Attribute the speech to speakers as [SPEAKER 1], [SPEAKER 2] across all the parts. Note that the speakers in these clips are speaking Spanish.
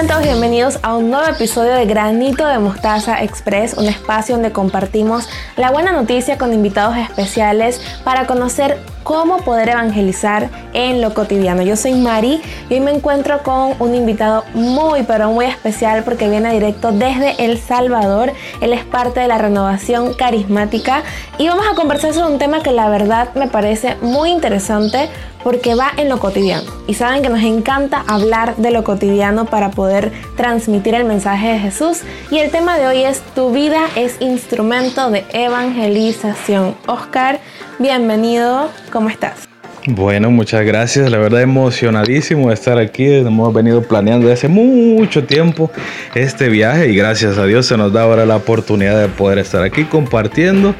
[SPEAKER 1] Sean todos bienvenidos a un nuevo episodio de Granito de Mostaza Express, un espacio donde compartimos la buena noticia con invitados especiales para conocer cómo poder evangelizar en lo cotidiano. Yo soy Mari y hoy me encuentro con un invitado muy pero muy especial porque viene directo desde El Salvador. Él es parte de la renovación carismática y vamos a conversar sobre un tema que la verdad me parece muy interesante porque va en lo cotidiano. Y saben que nos encanta hablar de lo cotidiano para poder transmitir el mensaje de Jesús. Y el tema de hoy es Tu vida es instrumento de evangelización. Oscar, bienvenido, ¿cómo estás?
[SPEAKER 2] Bueno, muchas gracias. La verdad emocionadísimo de estar aquí. Hemos venido planeando desde hace mucho tiempo este viaje y gracias a Dios se nos da ahora la oportunidad de poder estar aquí compartiendo.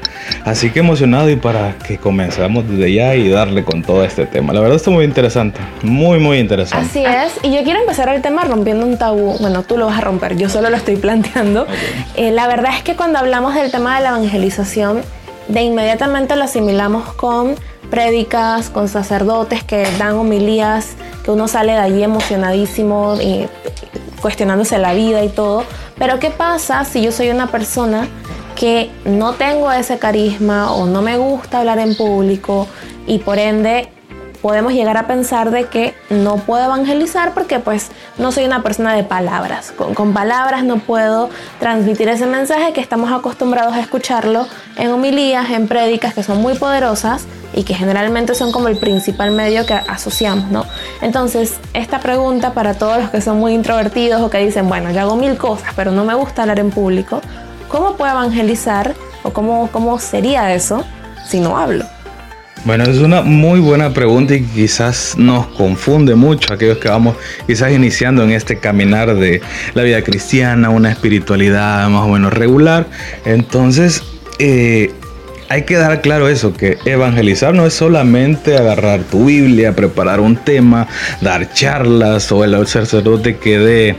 [SPEAKER 2] Así que emocionado y para que comenzamos desde ya y darle con todo este tema. La verdad está muy interesante, muy muy interesante.
[SPEAKER 1] Así es. Y yo quiero empezar el tema rompiendo un tabú. Bueno, tú lo vas a romper, yo solo lo estoy planteando. Eh, la verdad es que cuando hablamos del tema de la evangelización, de inmediatamente lo asimilamos con prédicas, con sacerdotes que dan homilías, que uno sale de allí emocionadísimo, y cuestionándose la vida y todo. Pero ¿qué pasa si yo soy una persona que no tengo ese carisma o no me gusta hablar en público y por ende podemos llegar a pensar de que no puedo evangelizar porque pues no soy una persona de palabras. Con, con, palabras no puedo transmitir ese mensaje que estamos acostumbrados a escucharlo en homilías, en prédicas que son muy poderosas y que generalmente son como el principal medio que asociamos, ¿no? Entonces, esta pregunta para todos los que son muy introvertidos o que dicen, bueno, yo hago mil cosas, pero no me gusta hablar en público, ¿cómo puedo evangelizar o cómo, cómo sería eso si no hablo?
[SPEAKER 2] Bueno, es una muy buena pregunta y quizás nos confunde mucho aquellos que vamos quizás iniciando en este caminar de la vida cristiana, una espiritualidad más o menos regular. Entonces, eh, hay que dar claro eso, que evangelizar no es solamente agarrar tu Biblia, preparar un tema, dar charlas o el sacerdote que dé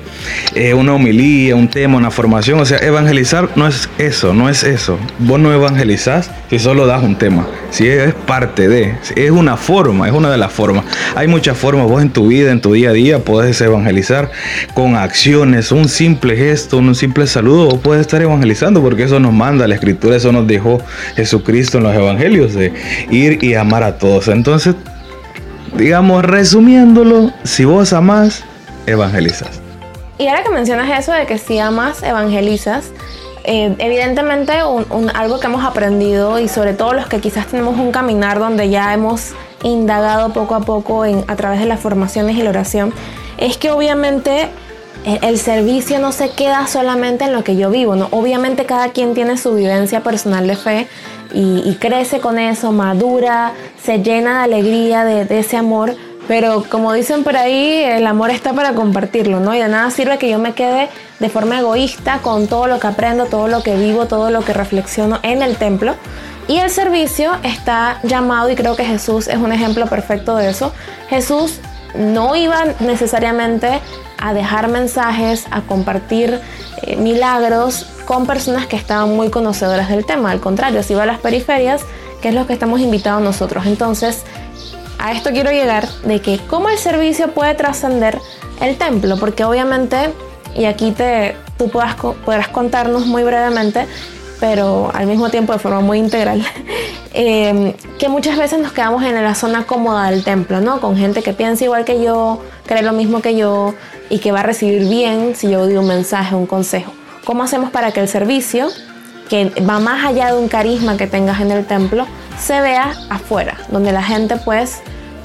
[SPEAKER 2] eh, una homilía, un tema, una formación. O sea, evangelizar no es eso, no es eso. Vos no evangelizás si solo das un tema, si es parte de, es una forma, es una de las formas. Hay muchas formas, vos en tu vida, en tu día a día, podés evangelizar con acciones, un simple gesto, un simple saludo, vos puedes estar evangelizando porque eso nos manda la escritura, eso nos dejó Jesús Cristo en los evangelios, de ir y amar a todos. Entonces, digamos, resumiéndolo, si vos amás, evangelizas.
[SPEAKER 1] Y ahora que mencionas eso de que si amas, evangelizas, eh, evidentemente algo que hemos aprendido y sobre todo los que quizás tenemos un caminar donde ya hemos indagado poco a poco en, a través de las formaciones y la oración, es que obviamente el servicio no se queda solamente en lo que yo vivo, ¿no? Obviamente cada quien tiene su vivencia personal de fe y, crece con eso, madura, se llena de alegría, de, ese amor, pero como dicen por ahí, el amor está para compartirlo, ¿no? Y de nada sirve que yo me quede de forma egoísta con todo lo que aprendo, todo lo que vivo, todo lo que reflexiono en el templo. Y el servicio está llamado, y creo que Jesús es un ejemplo perfecto de eso. Jesús no iba necesariamente a dejar mensajes, a compartir eh, milagros con personas que estaban muy conocedoras del tema. Al contrario, si iba a las periferias, que es lo que estamos invitados nosotros. Entonces, a esto quiero llegar de que cómo el servicio puede trascender el templo, porque obviamente, y aquí te, tú puedas, podrás contarnos muy brevemente, pero al mismo tiempo de forma muy integral, eh, que muchas veces nos quedamos en la zona cómoda del templo, ¿no? Con gente que piensa igual que yo, cree lo mismo que yo y que va a recibir bien si yo doy un mensaje, un consejo. ¿Cómo hacemos para que el servicio, que va más allá de un carisma que tengas en el templo, se vea afuera, donde la gente pues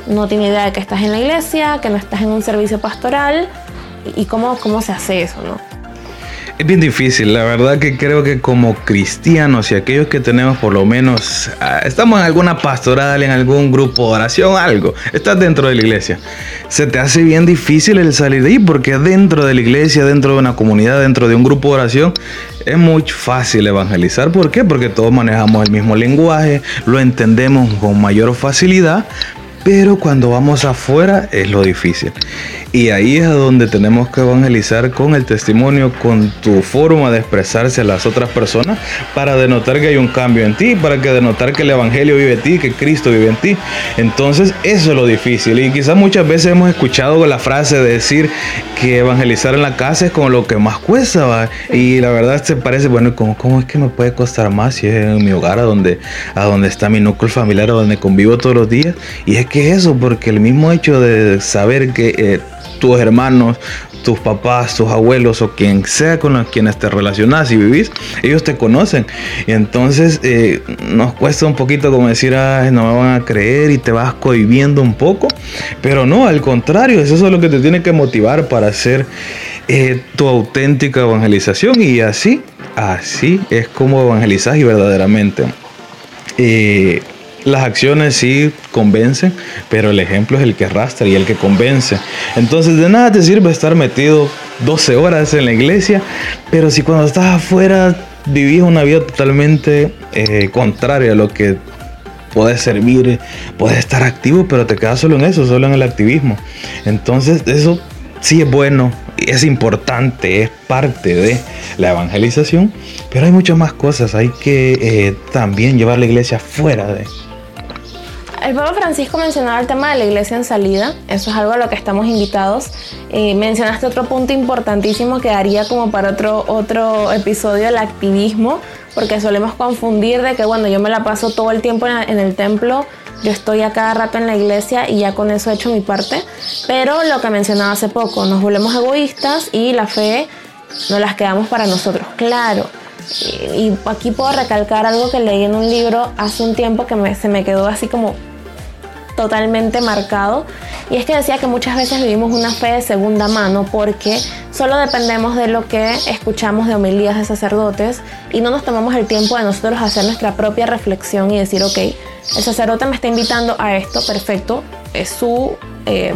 [SPEAKER 1] no tiene idea de que estás en la iglesia, que no estás en un servicio pastoral y cómo, cómo se hace eso, ¿no?
[SPEAKER 2] Es bien difícil, la verdad que creo que como cristianos y aquellos que tenemos por lo menos, ah, estamos en alguna pastoral, en algún grupo de oración, algo, estás dentro de la iglesia, se te hace bien difícil el salir de ahí porque dentro de la iglesia, dentro de una comunidad, dentro de un grupo de oración, es muy fácil evangelizar. ¿Por qué? Porque todos manejamos el mismo lenguaje, lo entendemos con mayor facilidad, pero cuando vamos afuera es lo difícil. Y ahí es donde tenemos que evangelizar con el testimonio, con tu forma de expresarse a las otras personas, para denotar que hay un cambio en ti, para que denotar que el Evangelio vive en ti, que Cristo vive en ti. Entonces, eso es lo difícil. Y quizás muchas veces hemos escuchado la frase de decir que evangelizar en la casa es como lo que más cuesta. Y la verdad se parece, bueno, ¿cómo, ¿cómo es que me puede costar más si es en mi hogar, a donde, a donde está mi núcleo familiar, a donde convivo todos los días? Y es que eso, porque el mismo hecho de saber que... Eh, tus hermanos, tus papás, tus abuelos o quien sea con los quienes te relacionas y vivís, ellos te conocen. Y entonces eh, nos cuesta un poquito como decir, Ay, no me van a creer y te vas cohibiendo un poco. Pero no, al contrario, eso es lo que te tiene que motivar para hacer eh, tu auténtica evangelización. Y así, así es como evangelizas y verdaderamente. Eh, las acciones sí convencen, pero el ejemplo es el que arrastra y el que convence. Entonces de nada te sirve estar metido 12 horas en la iglesia, pero si cuando estás afuera vivís una vida totalmente eh, contraria a lo que puedes servir, puedes estar activo, pero te quedas solo en eso, solo en el activismo. Entonces eso sí es bueno, es importante, es parte de la evangelización, pero hay muchas más cosas, hay que eh, también llevar la iglesia fuera de
[SPEAKER 1] el Papa Francisco mencionaba el tema de la iglesia en salida, eso es algo a lo que estamos invitados. Eh, mencionaste otro punto importantísimo que daría como para otro, otro episodio, el activismo, porque solemos confundir de que, bueno, yo me la paso todo el tiempo en, el templo, yo estoy a cada rato en la iglesia y ya con eso he hecho mi parte, pero lo que mencionaba hace poco, nos volvemos egoístas y la fe no las quedamos para nosotros, claro. Y, aquí puedo recalcar algo que leí en un libro hace un tiempo que se me quedó así como totalmente marcado. Y es que decía que muchas veces vivimos una fe de segunda mano porque solo dependemos de lo que escuchamos de homilías de sacerdotes y no nos tomamos el tiempo de nosotros hacer nuestra propia reflexión y decir, ok, el sacerdote me está invitando a esto, perfecto, es su eh,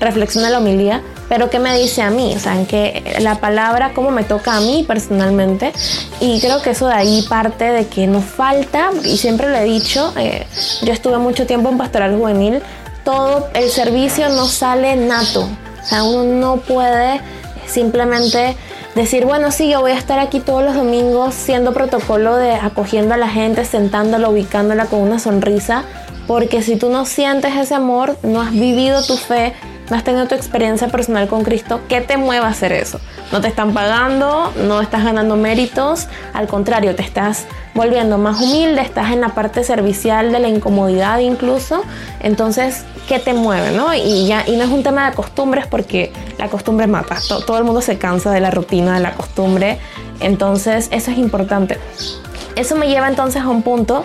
[SPEAKER 1] reflexión de la homilía, pero ¿qué me dice a mí? O sea, en que la palabra, cómo me toca a mí personalmente. Y creo que eso de ahí parte de que nos falta, y siempre lo he dicho, eh, yo estuve mucho tiempo en pastoral juvenil, todo el servicio no sale nato. O sea, uno no puede simplemente decir, bueno, sí, yo voy a estar aquí todos los domingos siendo protocolo de acogiendo a la gente, sentándola, ubicándola con una sonrisa, porque si tú no sientes ese amor, no has vivido tu fe, no has tenido tu experiencia personal con Cristo, ¿qué te mueve a hacer eso? No te están pagando, no estás ganando méritos, al contrario, te estás volviendo más humilde, estás en la parte servicial de la incomodidad incluso. Entonces, ¿qué te mueve? No? Y, ya, y no es un tema de costumbres porque la costumbre mata. Todo, el mundo se cansa de la rutina, de la costumbre. Entonces, eso es importante. Eso me lleva entonces a un punto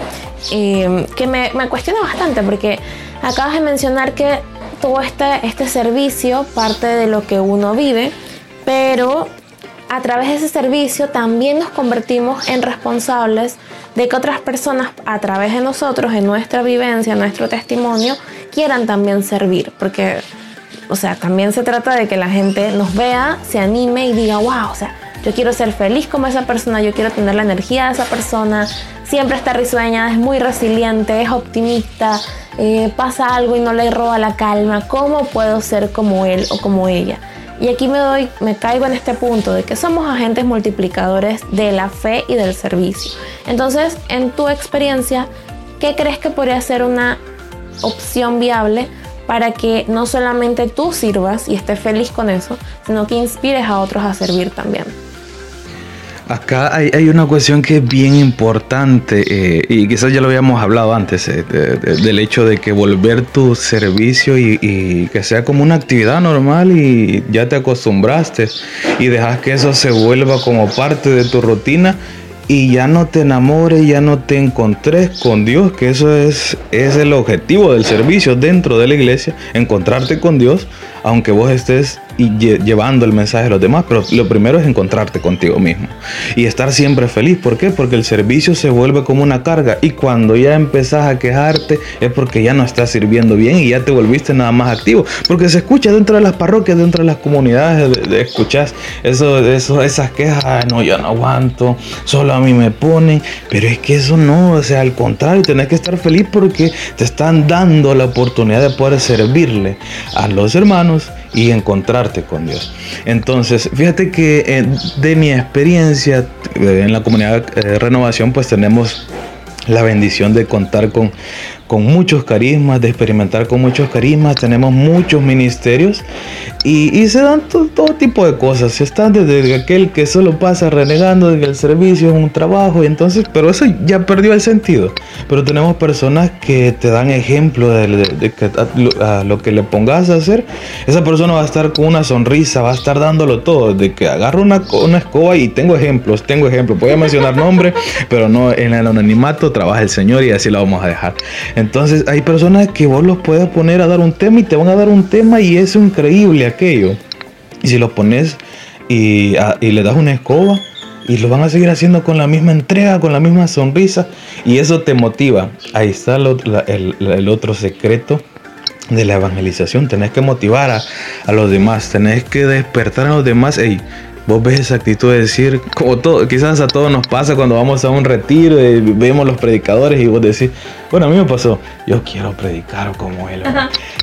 [SPEAKER 1] eh, que me, me cuestiona bastante porque acabas de mencionar que todo este, este servicio parte de lo que uno vive, pero a través de ese servicio también nos convertimos en responsables de que otras personas a través de nosotros, en nuestra vivencia, nuestro testimonio, quieran también servir, porque, o sea, también se trata de que la gente nos vea, se anime y diga, wow, o sea, yo quiero ser feliz como esa persona, yo quiero tener la energía de esa persona, siempre está risueña, es muy resiliente, es optimista, eh, pasa algo y no le roba la calma, ¿cómo puedo ser como él o como ella? Y aquí me doy, me caigo en este punto de que somos agentes multiplicadores de la fe y del servicio. Entonces, en tu experiencia, ¿qué crees que podría ser una opción viable para que no solamente tú sirvas y estés feliz con eso, sino que inspires a otros a servir también?
[SPEAKER 2] Acá hay, una cuestión que es bien importante eh, y quizás ya lo habíamos hablado antes, eh, del hecho de que volver tu servicio y, que sea como una actividad normal y ya te acostumbraste y dejas que eso se vuelva como parte de tu rutina y ya no te enamores, ya no te encontres con Dios, que eso es, es el objetivo del servicio dentro de la iglesia, encontrarte con Dios, aunque vos estés y llevando el mensaje a los demás, pero lo primero es encontrarte contigo mismo y estar siempre feliz. ¿Por qué? Porque el servicio se vuelve como una carga y cuando ya empezás a quejarte es porque ya no estás sirviendo bien y ya te volviste nada más activo. Porque se escucha dentro de las parroquias, dentro de las comunidades, de, escuchas eso, eso, esas quejas, no, yo no aguanto, solo a mí me ponen, pero es que eso no, o sea, al contrario, tenés que estar feliz porque te están dando la oportunidad de poder servirle a los hermanos y encontrarte con Dios. Entonces, fíjate que eh, de mi experiencia eh, en la comunidad de eh, renovación, pues tenemos la bendición de contar con con muchos carismas, de experimentar con muchos carismas, tenemos muchos ministerios y, se dan todo tipo de cosas. Se están desde aquel que solo pasa renegando de que el servicio es un trabajo y entonces, pero eso ya perdió el sentido. Pero tenemos personas que te dan ejemplo de, que a, lo que le pongas a hacer, esa persona va a estar con una sonrisa, va a estar dándolo todo, de que agarro una, una escoba y tengo ejemplos, tengo ejemplos, voy a mencionar nombre, pero no en el anonimato trabaja el Señor y así lo vamos a dejar. Entonces hay personas que vos los puedes poner a dar un tema y te van a dar un tema y es increíble aquello. Y si los pones y, le das una escoba y lo van a seguir haciendo con la misma entrega, con la misma sonrisa y eso te motiva. Ahí está el, otro secreto de la evangelización. Tenés que motivar a, a, los demás, tenés que despertar a los demás. Hey, Vos ves esa actitud de decir, como todo, quizás a todos nos pasa cuando vamos a un retiro y vemos los predicadores y vos decís, bueno, a mí me pasó, yo quiero predicar como él.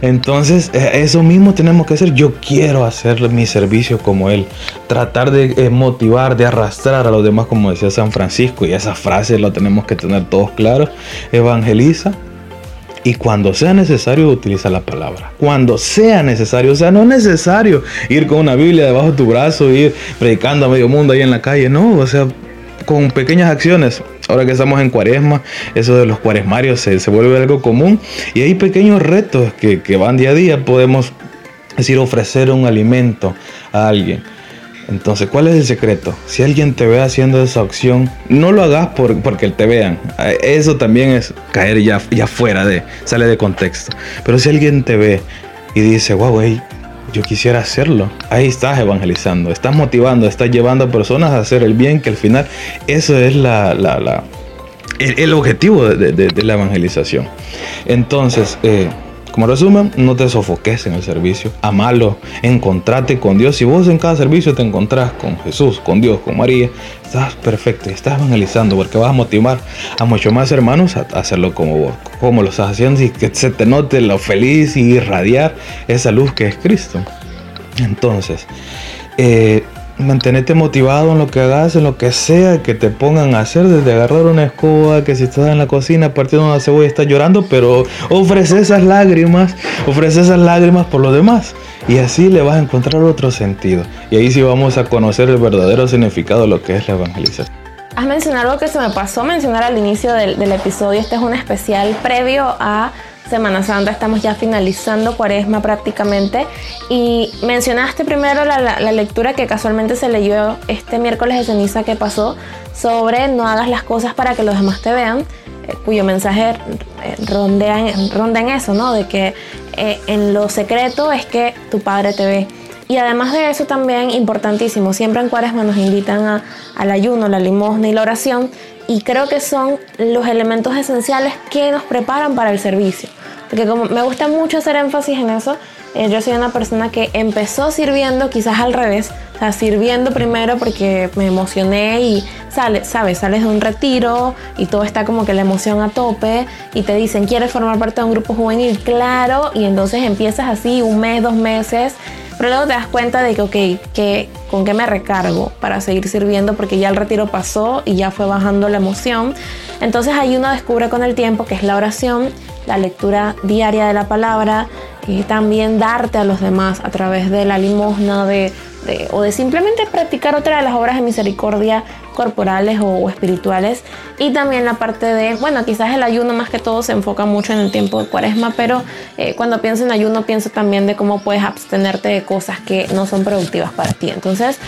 [SPEAKER 2] Entonces, eh, eso mismo tenemos que hacer, yo quiero hacer mi servicio como él, tratar de eh, motivar, de arrastrar a los demás, como decía San Francisco, y esa frase lo tenemos que tener todos claros, evangeliza y cuando sea necesario, utiliza la palabra. Cuando sea necesario. O sea, no es necesario ir con una Biblia debajo de tu brazo, ir predicando a medio mundo ahí en la calle. No, o sea, con pequeñas acciones. Ahora que estamos en cuaresma, eso de los cuaresmarios se, vuelve algo común. Y hay pequeños retos que, que van día a día. Podemos decir, ofrecer un alimento a alguien entonces, ¿cuál es el secreto? Si alguien te ve haciendo esa opción, no lo hagas por, porque te vean. Eso también es caer ya, ya fuera de, sale de contexto. Pero si alguien te ve y dice, wow, hey, yo quisiera hacerlo, ahí estás evangelizando, estás motivando, estás llevando a personas a hacer el bien, que al final eso es la, la, el, objetivo de, la evangelización. Entonces, eh, como resumen, no te sofoques en el servicio, amalo, encontrate con Dios. Si vos en cada servicio te encontrás con Jesús, con Dios, con María, estás perfecto, estás evangelizando porque vas a motivar a muchos más hermanos a hacerlo como vos, como lo estás haciendo y que se te note lo feliz y irradiar esa luz que es Cristo. Entonces, eh, mantenerte motivado en lo que hagas, en lo que sea que te pongan a hacer, desde agarrar una escoba, que si estás en la cocina partiendo una cebolla estás llorando, pero ofrece esas lágrimas, ofrece esas lágrimas por lo demás. Y así le vas a encontrar otro sentido. Y ahí sí vamos a conocer el verdadero significado de lo que es la evangelización.
[SPEAKER 1] Has mencionado algo que se me pasó mencionar al inicio del, del episodio. Este es un especial previo a Semana Santa, estamos ya finalizando cuaresma prácticamente. Y mencionaste primero la, lectura que casualmente se leyó este miércoles de ceniza que pasó sobre no hagas las cosas para que los demás te vean, eh, cuyo mensaje eh, rondea, ronda en eso, ¿no? De que eh, en lo secreto es que tu padre te ve. Y además de eso también importantísimo, siempre en cuaresma nos invitan al ayuno, la limosna y la oración y creo que son los elementos esenciales que nos preparan para el servicio. Porque como me gusta mucho hacer énfasis en eso, eh, yo soy una persona que empezó sirviendo quizás al revés, o sea, sirviendo primero porque me emocioné y sale, sabes, sales de un retiro y todo está como que la emoción a tope y te dicen, ¿quieres formar parte de un grupo juvenil? Claro, y entonces empiezas así un mes, dos meses pero luego te das cuenta de que, ok, que, ¿con qué me recargo para seguir sirviendo? Porque ya el retiro pasó y ya fue bajando la emoción. Entonces ahí uno descubre con el tiempo que es la oración, la lectura diaria de la palabra y también darte a los demás a través de la limosna de, o de simplemente practicar otra de las obras de misericordia corporales o, espirituales y también la parte de, bueno, quizás el ayuno más que todo se enfoca mucho en el tiempo de cuaresma, pero eh, cuando pienso en ayuno pienso también de cómo puedes abstenerte de cosas que no son productivas para ti. Entonces,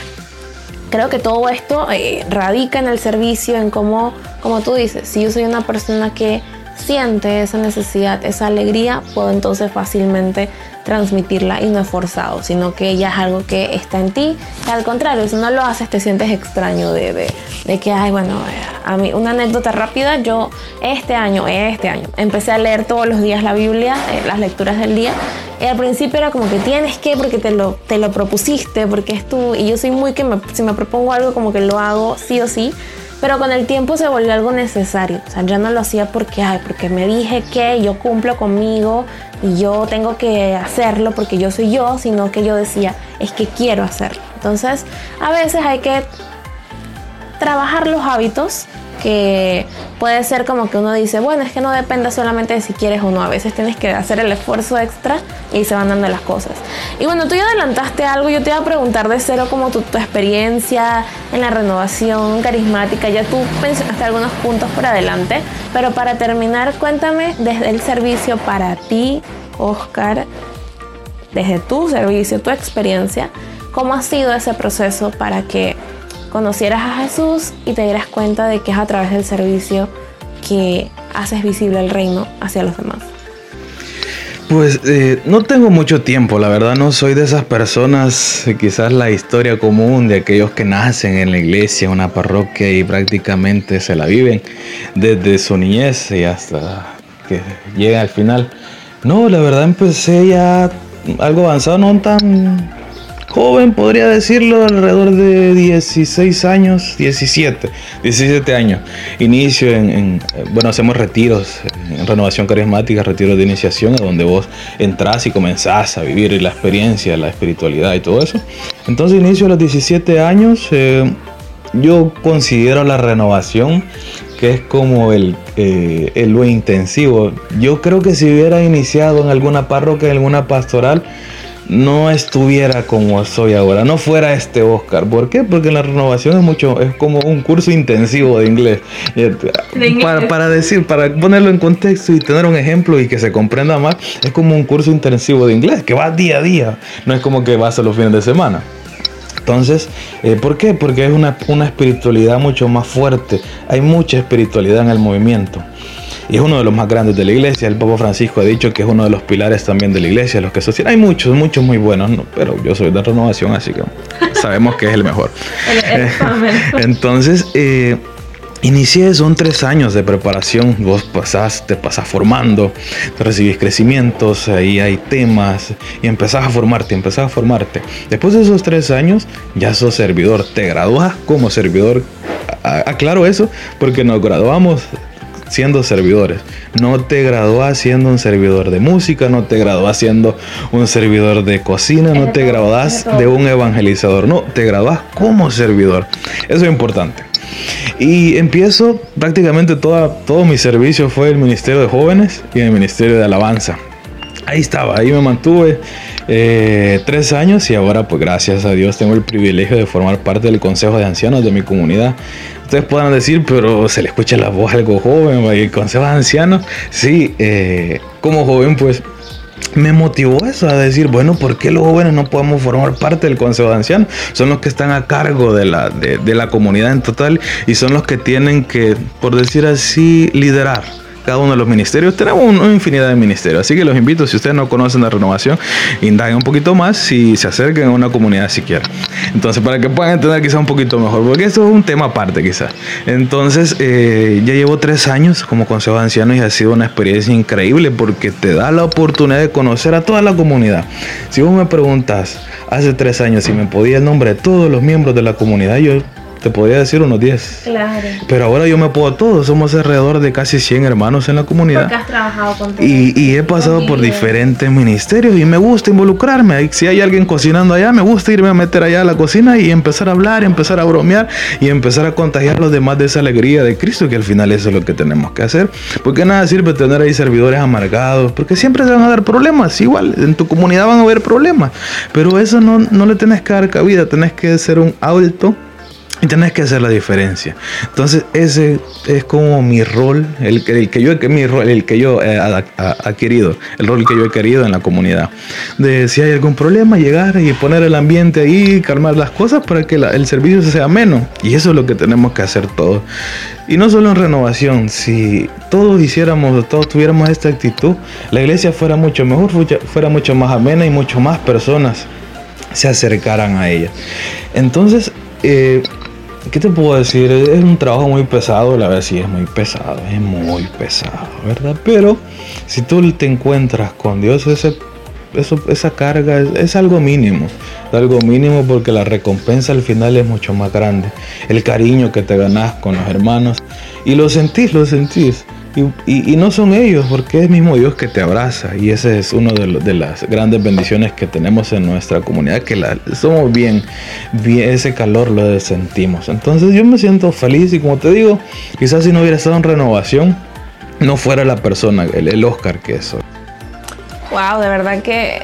[SPEAKER 1] creo que todo esto eh, radica en el servicio, en cómo, como tú dices, si yo soy una persona que siente esa necesidad, esa alegría, puedo entonces fácilmente transmitirla y no es forzado, sino que ya es algo que está en ti. Al contrario, si no lo haces, te sientes extraño de, de, que, ay, bueno, a mí, una anécdota rápida, yo este año, este año, empecé a leer todos los días la Biblia, eh, las lecturas del día. Y al principio era como que tienes que porque te lo, te lo propusiste, porque es tú. Y yo soy muy que si me propongo algo como que lo hago sí o sí. Pero con el tiempo se volvió algo necesario. O sea, ya no lo hacía porque, ay, porque me dije que yo cumplo conmigo y yo tengo que hacerlo porque yo soy yo, sino que yo decía, es que quiero hacerlo. Entonces, a veces hay que trabajar los hábitos que puede ser como que uno dice, bueno, es que no depende solamente de si quieres o no, a veces tienes que hacer el esfuerzo extra y se van dando las cosas. Y bueno, tú ya adelantaste algo, yo te iba a preguntar de cero como tu, tu experiencia en la renovación carismática, ya tú mencionaste algunos puntos por adelante, pero para terminar, cuéntame desde el servicio para ti, Oscar, desde tu servicio, tu experiencia, ¿cómo ha sido ese proceso para que conocieras a Jesús y te dieras cuenta de que es a través del servicio que haces visible el reino hacia los demás.
[SPEAKER 2] Pues eh, no tengo mucho tiempo, la verdad no soy de esas personas, quizás la historia común de aquellos que nacen en la iglesia, una parroquia y prácticamente se la viven desde su niñez y hasta que llega al final. No, la verdad empecé ya algo avanzado, no tan joven, podría decirlo, alrededor de 16 años, 17, 17 años. Inicio en, bueno, hacemos retiros en renovación carismática, retiros de iniciación, donde vos entras y comenzás a vivir la experiencia, la espiritualidad y todo eso. Entonces inicio a los 17 años. Eh, yo considero la renovación que es como el, eh, el, lo intensivo. Yo creo que si hubiera iniciado en alguna parroquia, en alguna pastoral, no estuviera como soy ahora, no fuera este Oscar. ¿Por qué? Porque la renovación es mucho, es como un curso intensivo de inglés. Para, para, decir, para ponerlo en contexto y tener un ejemplo y que se comprenda más, es como un curso intensivo de inglés, que va día a día, no es como que vas a los fines de semana. Entonces, eh, ¿por qué? Porque es una, una espiritualidad mucho más fuerte, hay mucha espiritualidad en el movimiento y es uno de los más grandes de la iglesia. El Papa Francisco ha dicho que es uno de los pilares también de la iglesia, los que sostienen. Hay muchos, muchos muy buenos, pero yo soy de renovación, así que sabemos que es el mejor. Entonces, eh, Inicié, son tres años de preparación, vos pasás, te pasás formando, recibís crecimientos, ahí hay temas y empezás a formarte, empezás a formarte. Después de esos tres años ya sos servidor, te graduás como servidor. Aclaro eso porque nos graduamos siendo servidores. No te gradúas siendo un servidor de música, no te gradúas siendo un servidor de cocina, no te gradúas de un evangelizador, no, te gradúas como servidor. Eso es importante. Y empiezo prácticamente toda, todo mi servicio fue el Ministerio de Jóvenes y el Ministerio de Alabanza. Ahí estaba, ahí me mantuve eh, tres años y ahora pues gracias a Dios tengo el privilegio de formar parte del Consejo de Ancianos de mi comunidad. Ustedes puedan decir, pero se le escucha la voz algo joven, el Consejo de Ancianos, sí, eh, como joven pues me motivó eso a decir, bueno, ¿por qué los jóvenes no podemos formar parte del Consejo de Ancianos? Son los que están a cargo de la, de la comunidad en total y son los que tienen que, por decir así, liderar cada uno de los ministerios. Tenemos una infinidad de ministerios, así que los invito, si ustedes no conocen la renovación, indaguen un poquito más y se acerquen a una comunidad siquiera. Entonces, para que puedan entender quizás un poquito mejor, porque esto es un tema aparte quizás. Entonces, eh, ya llevo tres años como consejo de ancianos y ha sido una experiencia increíble porque te da la oportunidad de conocer a toda la comunidad. Si vos me preguntas hace tres años si me podía el nombre de todos los miembros de la comunidad, yo te podría decir unos 10. Claro. Pero ahora yo me puedo todos, somos alrededor de casi 100 hermanos en la comunidad.
[SPEAKER 1] Porque has trabajado con
[SPEAKER 2] y, y, he pasado por diferentes ministerios y me gusta involucrarme. Si hay alguien cocinando allá, me gusta irme a meter allá a la cocina y empezar a hablar, empezar a bromear y empezar a contagiar a los demás de esa alegría de Cristo, que al final eso es lo que tenemos que hacer. Porque nada sirve tener ahí servidores amargados, porque siempre se van a dar problemas. Igual, en tu comunidad van a haber problemas. Pero eso no, no le tenés que dar cabida, tenés que ser un adulto Y tenés que hacer la diferencia. Entonces, ese es como mi rol, el, el que yo, mi rol, el que yo he adquirido, el rol que yo he querido en la comunidad. De si hay algún problema, llegar y poner el ambiente ahí, calmar las cosas para que el servicio sea menos. Y eso es lo que tenemos que hacer todos. Y no solo en renovación, si todos hiciéramos, todos tuviéramos esta actitud, la iglesia fuera mucho mejor, fuera mucho más amena y mucho más personas se acercaran a ella. Entonces, eh, ¿Qué te puedo decir? Es un trabajo muy pesado, la verdad sí es muy pesado, es muy pesado, ¿verdad? Pero si tú te encuentras con Dios, ese, eso, esa carga es, algo mínimo, es algo mínimo porque la recompensa al final es mucho más grande. El cariño que te ganas con los hermanos y lo sentís, lo sentís. Y, no son ellos, porque es mismo Dios que te abraza. Y ese es uno de, las grandes bendiciones que tenemos en nuestra comunidad, que la, somos bien, ese calor lo sentimos. Entonces yo me siento feliz y como te digo, quizás si no hubiera estado en renovación, no fuera la persona, el, Oscar que soy.
[SPEAKER 1] Wow, de verdad que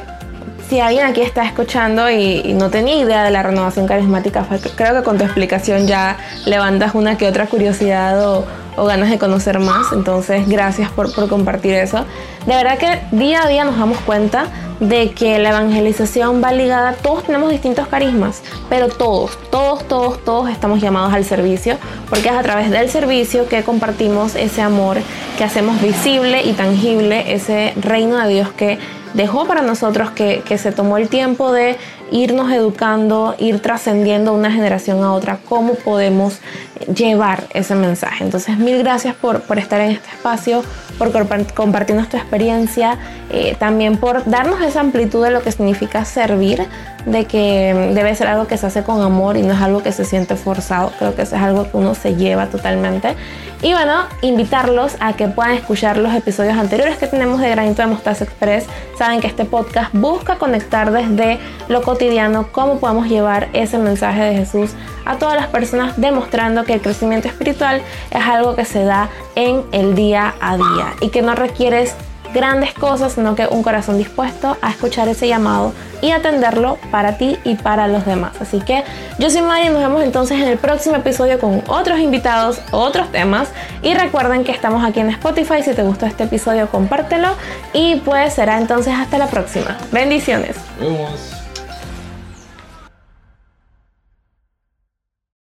[SPEAKER 1] si alguien aquí está escuchando y, no tenía idea de la renovación carismática, creo que con tu explicación ya levantas una que otra curiosidad o, o ganas de conocer más. Entonces, gracias por, por, compartir eso. De verdad que día a día nos damos cuenta de que la evangelización va ligada, todos tenemos distintos carismas, pero todos, todos, todos, todos estamos llamados al servicio, porque es a través del servicio que compartimos ese amor, que hacemos visible y tangible ese reino de Dios que dejó para nosotros, que, que se tomó el tiempo de irnos educando, ir trascendiendo una generación a otra, cómo podemos llevar ese mensaje. Entonces, mil gracias por, por estar en este espacio, por compartirnos tu experiencia, eh, también por darnos esa amplitud de lo que significa servir, de que debe ser algo que se hace con amor y no es algo que se siente forzado. Creo que eso es algo que uno se lleva totalmente. Y bueno, invitarlos a que puedan escuchar los episodios anteriores que tenemos de Granito de Mostaza Express. Saben que este podcast busca conectar desde lo cotidiano cómo podemos llevar ese mensaje de Jesús a todas las personas, demostrando que el crecimiento espiritual es algo que se da en el día a día y que no requieres grandes cosas, sino que un corazón dispuesto a escuchar ese llamado y atenderlo para ti y para los demás. Así que yo soy Mari, nos vemos entonces en el próximo episodio con otros invitados, otros temas. Y recuerden que estamos aquí en Spotify, si te gustó este episodio compártelo y pues será entonces hasta la próxima. Bendiciones.